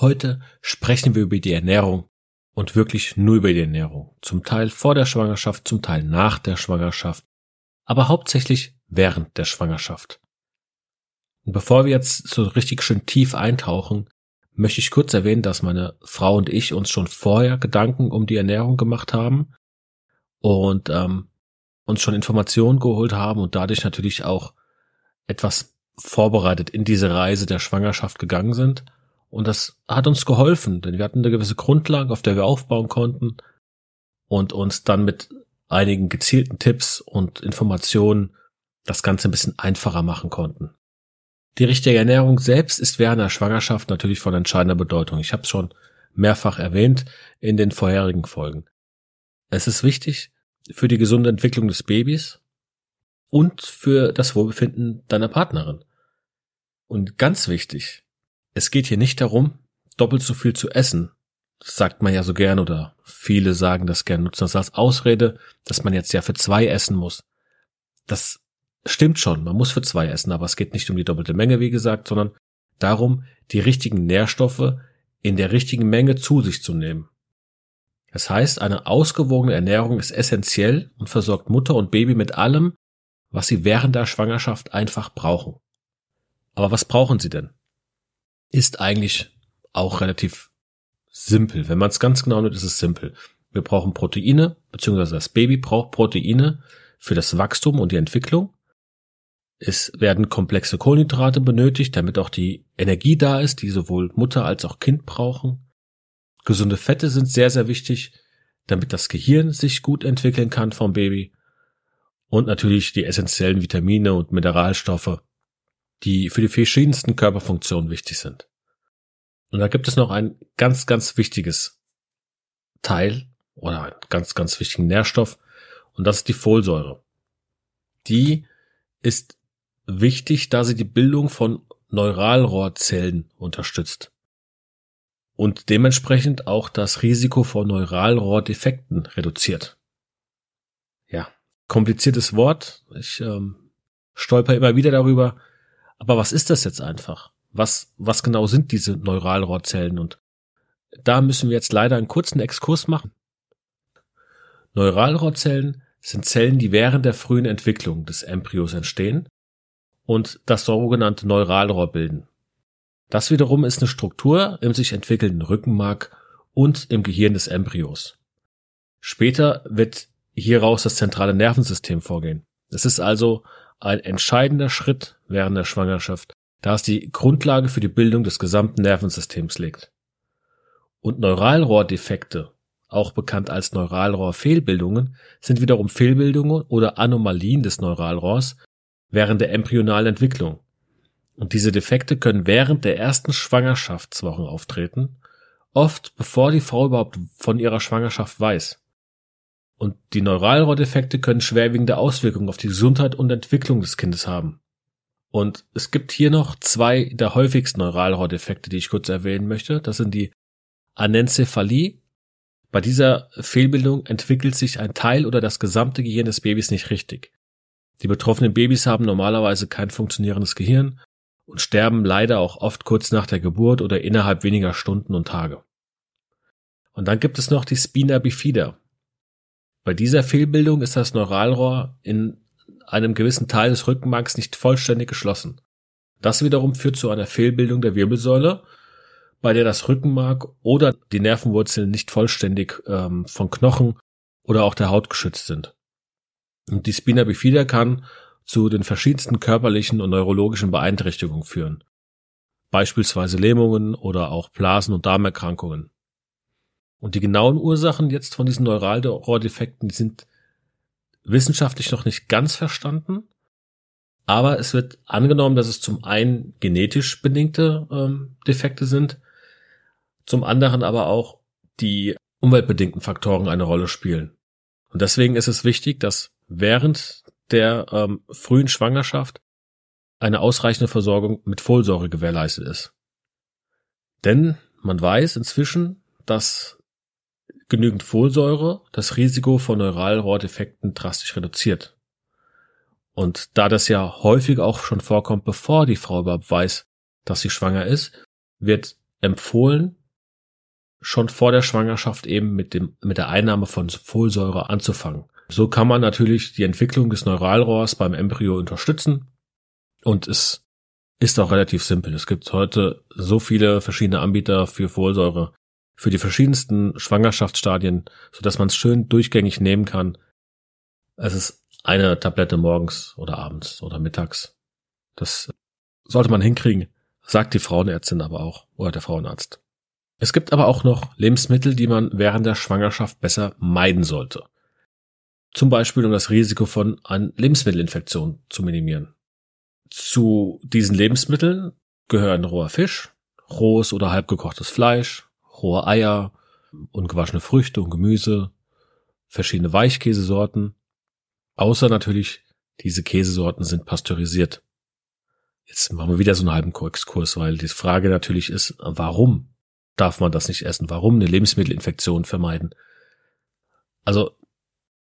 Heute sprechen wir über die Ernährung und wirklich nur über die Ernährung. Zum Teil vor der Schwangerschaft, zum Teil nach der Schwangerschaft, aber hauptsächlich während der Schwangerschaft. Und bevor wir jetzt so richtig schön tief eintauchen, möchte ich kurz erwähnen, dass meine Frau und ich uns schon vorher Gedanken um die Ernährung gemacht haben und ähm, uns schon Informationen geholt haben und dadurch natürlich auch etwas vorbereitet in diese Reise der Schwangerschaft gegangen sind und das hat uns geholfen, denn wir hatten eine gewisse Grundlage, auf der wir aufbauen konnten und uns dann mit einigen gezielten Tipps und Informationen das Ganze ein bisschen einfacher machen konnten. Die richtige Ernährung selbst ist während der Schwangerschaft natürlich von entscheidender Bedeutung. Ich habe es schon mehrfach erwähnt in den vorherigen Folgen. Es ist wichtig für die gesunde Entwicklung des Babys und für das Wohlbefinden deiner Partnerin. Und ganz wichtig, es geht hier nicht darum, doppelt so viel zu essen. Das sagt man ja so gern oder viele sagen das gern, nutzen das als Ausrede, dass man jetzt ja für zwei essen muss. Das stimmt schon, man muss für zwei essen, aber es geht nicht um die doppelte Menge, wie gesagt, sondern darum, die richtigen Nährstoffe in der richtigen Menge zu sich zu nehmen. Das heißt, eine ausgewogene Ernährung ist essentiell und versorgt Mutter und Baby mit allem, was sie während der Schwangerschaft einfach brauchen. Aber was brauchen sie denn? Ist eigentlich auch relativ simpel. Wenn man es ganz genau nimmt, ist es simpel. Wir brauchen Proteine, beziehungsweise das Baby braucht Proteine für das Wachstum und die Entwicklung. Es werden komplexe Kohlenhydrate benötigt, damit auch die Energie da ist, die sowohl Mutter als auch Kind brauchen. Gesunde Fette sind sehr, sehr wichtig, damit das Gehirn sich gut entwickeln kann vom Baby. Und natürlich die essentiellen Vitamine und Mineralstoffe, die für die verschiedensten Körperfunktionen wichtig sind. Und da gibt es noch ein ganz, ganz wichtiges Teil oder einen ganz, ganz wichtigen Nährstoff und das ist die Folsäure. Die ist wichtig, da sie die Bildung von Neuralrohrzellen unterstützt und dementsprechend auch das Risiko vor Neuralrohrdefekten reduziert. Ja, kompliziertes Wort. Ich ähm, stolper immer wieder darüber. Aber was ist das jetzt einfach? Was, was genau sind diese Neuralrohrzellen? Und da müssen wir jetzt leider einen kurzen Exkurs machen. Neuralrohrzellen sind Zellen, die während der frühen Entwicklung des Embryos entstehen und das sogenannte Neuralrohr bilden. Das wiederum ist eine Struktur im sich entwickelnden Rückenmark und im Gehirn des Embryos. Später wird hieraus das zentrale Nervensystem vorgehen. Es ist also ein entscheidender Schritt während der Schwangerschaft, da es die Grundlage für die Bildung des gesamten Nervensystems legt. Und Neuralrohrdefekte, auch bekannt als Neuralrohrfehlbildungen, sind wiederum Fehlbildungen oder Anomalien des Neuralrohrs während der embryonalen Entwicklung. Und diese Defekte können während der ersten Schwangerschaftswochen auftreten, oft bevor die Frau überhaupt von ihrer Schwangerschaft weiß. Und die Neuralrohrdefekte können schwerwiegende Auswirkungen auf die Gesundheit und Entwicklung des Kindes haben. Und es gibt hier noch zwei der häufigsten Neuralrohrdefekte, die ich kurz erwähnen möchte. Das sind die Anencephalie. Bei dieser Fehlbildung entwickelt sich ein Teil oder das gesamte Gehirn des Babys nicht richtig. Die betroffenen Babys haben normalerweise kein funktionierendes Gehirn und sterben leider auch oft kurz nach der Geburt oder innerhalb weniger Stunden und Tage. Und dann gibt es noch die Spina bifida. Bei dieser Fehlbildung ist das Neuralrohr in einem gewissen Teil des Rückenmarks nicht vollständig geschlossen. Das wiederum führt zu einer Fehlbildung der Wirbelsäule, bei der das Rückenmark oder die Nervenwurzeln nicht vollständig ähm, von Knochen oder auch der Haut geschützt sind. Und die Spina bifida kann zu den verschiedensten körperlichen und neurologischen Beeinträchtigungen führen. Beispielsweise Lähmungen oder auch Blasen- und Darmerkrankungen. Und die genauen Ursachen jetzt von diesen Neuralrohrdefekten, die sind wissenschaftlich noch nicht ganz verstanden. Aber es wird angenommen, dass es zum einen genetisch bedingte ähm, Defekte sind, zum anderen aber auch die umweltbedingten Faktoren eine Rolle spielen. Und deswegen ist es wichtig, dass während der ähm, frühen Schwangerschaft eine ausreichende Versorgung mit Folsäure gewährleistet ist. Denn man weiß inzwischen, dass genügend Folsäure das Risiko von Neuralrohrdefekten drastisch reduziert. Und da das ja häufig auch schon vorkommt, bevor die Frau überhaupt weiß, dass sie schwanger ist, wird empfohlen, schon vor der Schwangerschaft eben mit dem, mit der Einnahme von Folsäure anzufangen. So kann man natürlich die Entwicklung des Neuralrohrs beim Embryo unterstützen. Und es ist auch relativ simpel. Es gibt heute so viele verschiedene Anbieter für Folsäure, für die verschiedensten Schwangerschaftsstadien, so dass man es schön durchgängig nehmen kann. Es ist eine Tablette morgens oder abends oder mittags. Das sollte man hinkriegen, sagt die Frauenärztin aber auch oder der Frauenarzt. Es gibt aber auch noch Lebensmittel, die man während der Schwangerschaft besser meiden sollte. Zum Beispiel, um das Risiko von einer Lebensmittelinfektion zu minimieren. Zu diesen Lebensmitteln gehören roher Fisch, rohes oder halbgekochtes Fleisch, rohe Eier, ungewaschene Früchte und Gemüse, verschiedene Weichkäsesorten, außer natürlich diese Käsesorten sind pasteurisiert. Jetzt machen wir wieder so einen halben Exkurs, weil die Frage natürlich ist, warum darf man das nicht essen? Warum eine Lebensmittelinfektion vermeiden? Also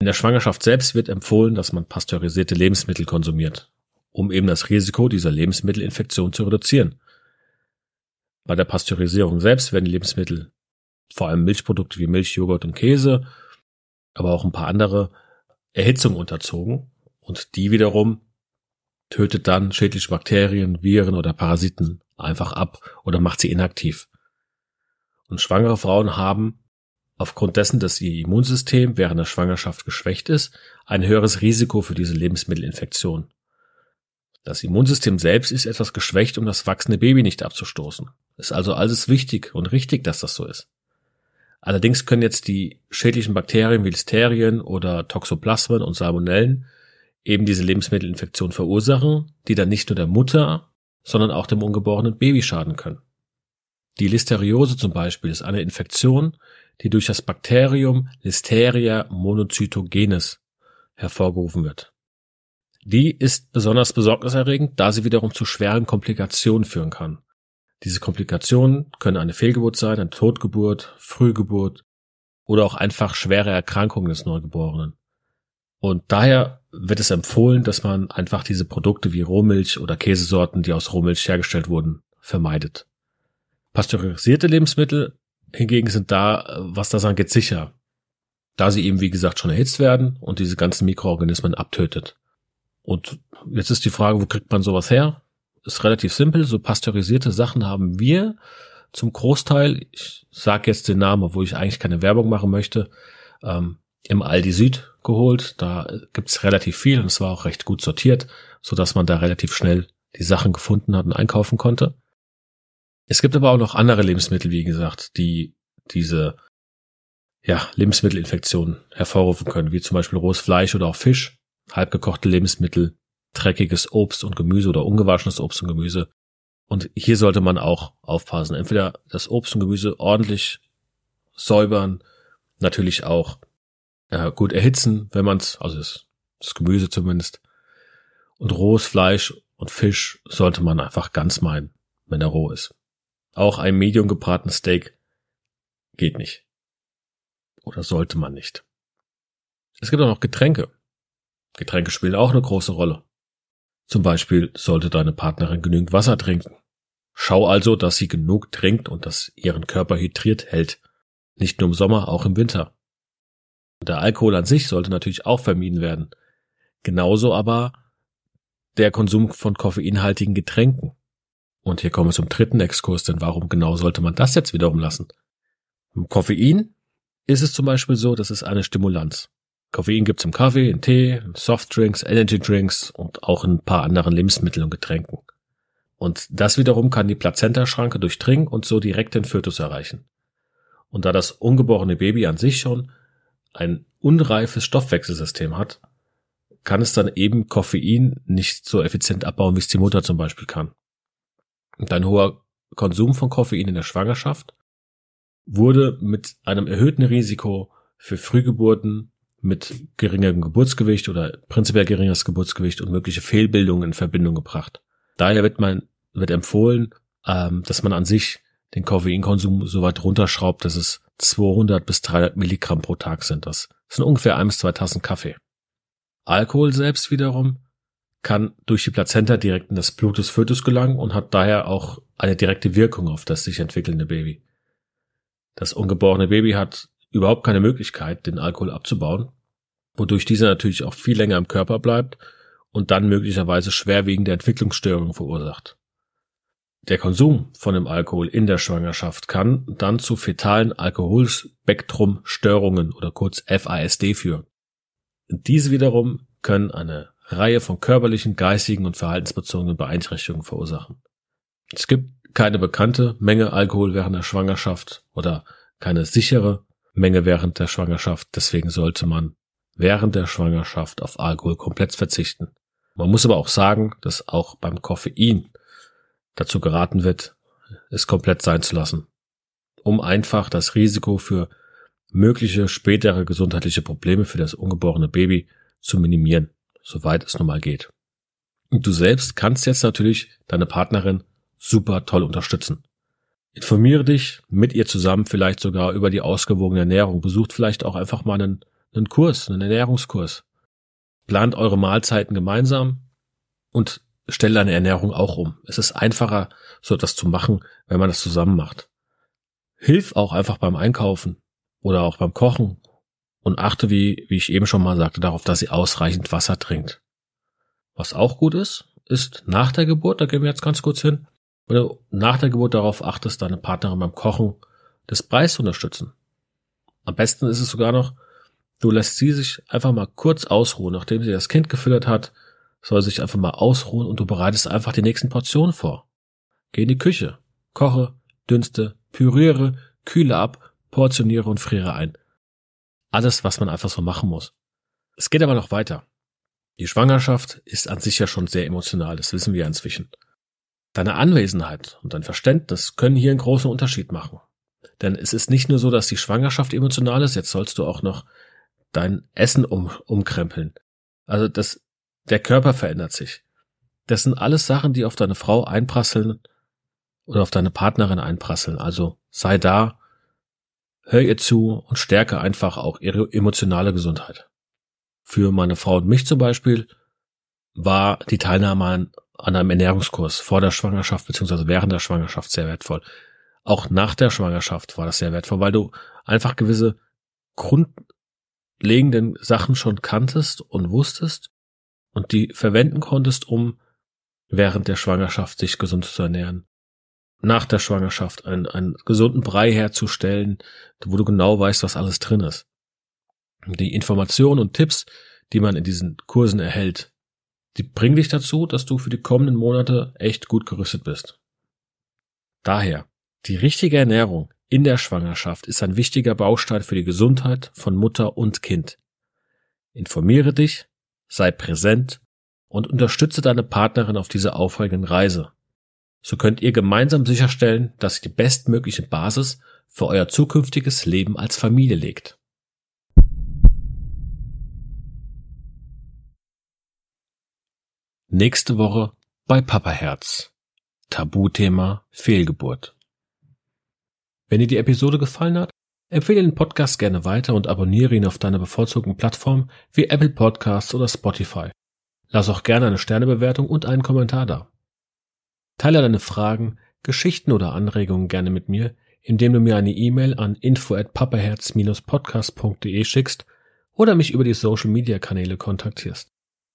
in der Schwangerschaft selbst wird empfohlen, dass man pasteurisierte Lebensmittel konsumiert, um eben das Risiko dieser Lebensmittelinfektion zu reduzieren. Bei der Pasteurisierung selbst werden Lebensmittel, vor allem Milchprodukte wie Milch, Joghurt und Käse, aber auch ein paar andere Erhitzung unterzogen und die wiederum tötet dann schädliche Bakterien, Viren oder Parasiten einfach ab oder macht sie inaktiv. Und schwangere Frauen haben aufgrund dessen, dass ihr Immunsystem während der Schwangerschaft geschwächt ist, ein höheres Risiko für diese Lebensmittelinfektion. Das Immunsystem selbst ist etwas geschwächt, um das wachsende Baby nicht abzustoßen. Ist also alles wichtig und richtig, dass das so ist. Allerdings können jetzt die schädlichen Bakterien wie Listerien oder Toxoplasmen und Salmonellen eben diese Lebensmittelinfektion verursachen, die dann nicht nur der Mutter, sondern auch dem ungeborenen Baby schaden können. Die Listeriose zum Beispiel ist eine Infektion, die durch das Bakterium Listeria monocytogenes hervorgerufen wird. Die ist besonders besorgniserregend, da sie wiederum zu schweren Komplikationen führen kann. Diese Komplikationen können eine Fehlgeburt sein, eine Totgeburt, Frühgeburt oder auch einfach schwere Erkrankungen des Neugeborenen. Und daher wird es empfohlen, dass man einfach diese Produkte wie Rohmilch oder Käsesorten, die aus Rohmilch hergestellt wurden, vermeidet. Pasteurisierte Lebensmittel hingegen sind da, was das angeht, sicher. Da sie eben, wie gesagt, schon erhitzt werden und diese ganzen Mikroorganismen abtötet. Und jetzt ist die Frage, wo kriegt man sowas her? Ist relativ simpel. So pasteurisierte Sachen haben wir zum Großteil, ich sage jetzt den Namen, obwohl ich eigentlich keine Werbung machen möchte, ähm, im Aldi Süd geholt. Da gibt's relativ viel und es war auch recht gut sortiert, so dass man da relativ schnell die Sachen gefunden hat und einkaufen konnte. Es gibt aber auch noch andere Lebensmittel, wie gesagt, die diese ja, Lebensmittelinfektionen hervorrufen können, wie zum Beispiel rohes Fleisch oder auch Fisch, halbgekochte Lebensmittel, dreckiges Obst und Gemüse oder ungewaschenes Obst und Gemüse. Und hier sollte man auch aufpassen. Entweder das Obst und Gemüse ordentlich säubern, natürlich auch äh, gut erhitzen, wenn man es, also das, das Gemüse zumindest. Und rohes Fleisch und Fisch sollte man einfach ganz meiden, wenn er roh ist. Auch ein medium gebratenes Steak geht nicht. Oder sollte man nicht. Es gibt auch noch Getränke. Getränke spielen auch eine große Rolle. Zum Beispiel sollte deine Partnerin genügend Wasser trinken. Schau also, dass sie genug trinkt und dass ihren Körper hydriert hält. Nicht nur im Sommer, auch im Winter. Der Alkohol an sich sollte natürlich auch vermieden werden. Genauso aber der Konsum von koffeinhaltigen Getränken. Und hier kommen wir zum dritten Exkurs, denn warum genau sollte man das jetzt wiederum lassen? Koffein ist es zum Beispiel so, das ist eine Stimulanz. Koffein gibt's im Kaffee, in Tee, in Softdrinks, Energy Drinks und auch in ein paar anderen Lebensmitteln und Getränken. Und das wiederum kann die Plazentaschranke durchdringen und so direkt den Fötus erreichen. Und da das ungeborene Baby an sich schon ein unreifes Stoffwechselsystem hat, kann es dann eben Koffein nicht so effizient abbauen, wie es die Mutter zum Beispiel kann. Und ein hoher Konsum von Koffein in der Schwangerschaft wurde mit einem erhöhten Risiko für Frühgeburten mit geringerem Geburtsgewicht oder prinzipiell geringeres Geburtsgewicht und mögliche Fehlbildungen in Verbindung gebracht. Daher wird man wird empfohlen, ähm, dass man an sich den Koffeinkonsum so weit runterschraubt, dass es 200 bis 300 Milligramm pro Tag sind. Das sind ungefähr ein bis zwei Tassen Kaffee. Alkohol selbst wiederum kann durch die Plazenta direkt in das Blut des Fötus gelangen und hat daher auch eine direkte Wirkung auf das sich entwickelnde Baby. Das ungeborene Baby hat überhaupt keine Möglichkeit, den Alkohol abzubauen, wodurch dieser natürlich auch viel länger im Körper bleibt und dann möglicherweise schwerwiegende Entwicklungsstörungen verursacht. Der Konsum von dem Alkohol in der Schwangerschaft kann dann zu fetalen Alkoholspektrumstörungen oder kurz FASD führen. Diese wiederum können eine Reihe von körperlichen, geistigen und verhaltensbezogenen Beeinträchtigungen verursachen. Es gibt keine bekannte Menge Alkohol während der Schwangerschaft oder keine sichere Menge während der Schwangerschaft. Deswegen sollte man während der Schwangerschaft auf Alkohol komplett verzichten. Man muss aber auch sagen, dass auch beim Koffein dazu geraten wird, es komplett sein zu lassen, um einfach das Risiko für mögliche spätere gesundheitliche Probleme für das ungeborene Baby zu minimieren, soweit es nun mal geht. Und du selbst kannst jetzt natürlich deine Partnerin super toll unterstützen. Informiere dich mit ihr zusammen vielleicht sogar über die ausgewogene Ernährung. Besucht vielleicht auch einfach mal einen, einen Kurs, einen Ernährungskurs. Plant eure Mahlzeiten gemeinsam und stellt deine Ernährung auch um. Es ist einfacher, so etwas zu machen, wenn man das zusammen macht. Hilf auch einfach beim Einkaufen oder auch beim Kochen und achte, wie, wie ich eben schon mal sagte, darauf, dass sie ausreichend Wasser trinkt. Was auch gut ist, ist nach der Geburt, da gehen wir jetzt ganz kurz hin, wenn du nach der Geburt darauf achtest, deine Partnerin beim Kochen des Preis zu unterstützen. Am besten ist es sogar noch, du lässt sie sich einfach mal kurz ausruhen, nachdem sie das Kind gefüttert hat, soll sich einfach mal ausruhen und du bereitest einfach die nächsten Portionen vor. Geh in die Küche, koche, dünste, püriere, kühle ab, portioniere und friere ein. Alles, was man einfach so machen muss. Es geht aber noch weiter. Die Schwangerschaft ist an sich ja schon sehr emotional, das wissen wir inzwischen. Deine Anwesenheit und dein Verständnis können hier einen großen Unterschied machen. Denn es ist nicht nur so, dass die Schwangerschaft emotional ist, jetzt sollst du auch noch dein Essen um, umkrempeln. Also das, der Körper verändert sich. Das sind alles Sachen, die auf deine Frau einprasseln oder auf deine Partnerin einprasseln. Also sei da, hör ihr zu und stärke einfach auch ihre emotionale Gesundheit. Für meine Frau und mich zum Beispiel war die Teilnahme an an einem Ernährungskurs vor der Schwangerschaft beziehungsweise während der Schwangerschaft sehr wertvoll. Auch nach der Schwangerschaft war das sehr wertvoll, weil du einfach gewisse grundlegenden Sachen schon kanntest und wusstest und die verwenden konntest, um während der Schwangerschaft sich gesund zu ernähren. Nach der Schwangerschaft einen, einen gesunden Brei herzustellen, wo du genau weißt, was alles drin ist. Die Informationen und Tipps, die man in diesen Kursen erhält, die bringen dich dazu, dass du für die kommenden Monate echt gut gerüstet bist. Daher, die richtige Ernährung in der Schwangerschaft ist ein wichtiger Baustein für die Gesundheit von Mutter und Kind. Informiere dich, sei präsent und unterstütze deine Partnerin auf dieser aufregenden Reise. So könnt ihr gemeinsam sicherstellen, dass sie die bestmögliche Basis für euer zukünftiges Leben als Familie legt. Nächste Woche bei Papa Herz. Tabuthema Fehlgeburt. Wenn dir die Episode gefallen hat, empfehle den Podcast gerne weiter und abonniere ihn auf deiner bevorzugten Plattform wie Apple Podcasts oder Spotify. Lass auch gerne eine Sternebewertung und einen Kommentar da. Teile deine Fragen, Geschichten oder Anregungen gerne mit mir, indem du mir eine E-Mail an info at papaherz-podcast.de schickst oder mich über die Social Media Kanäle kontaktierst.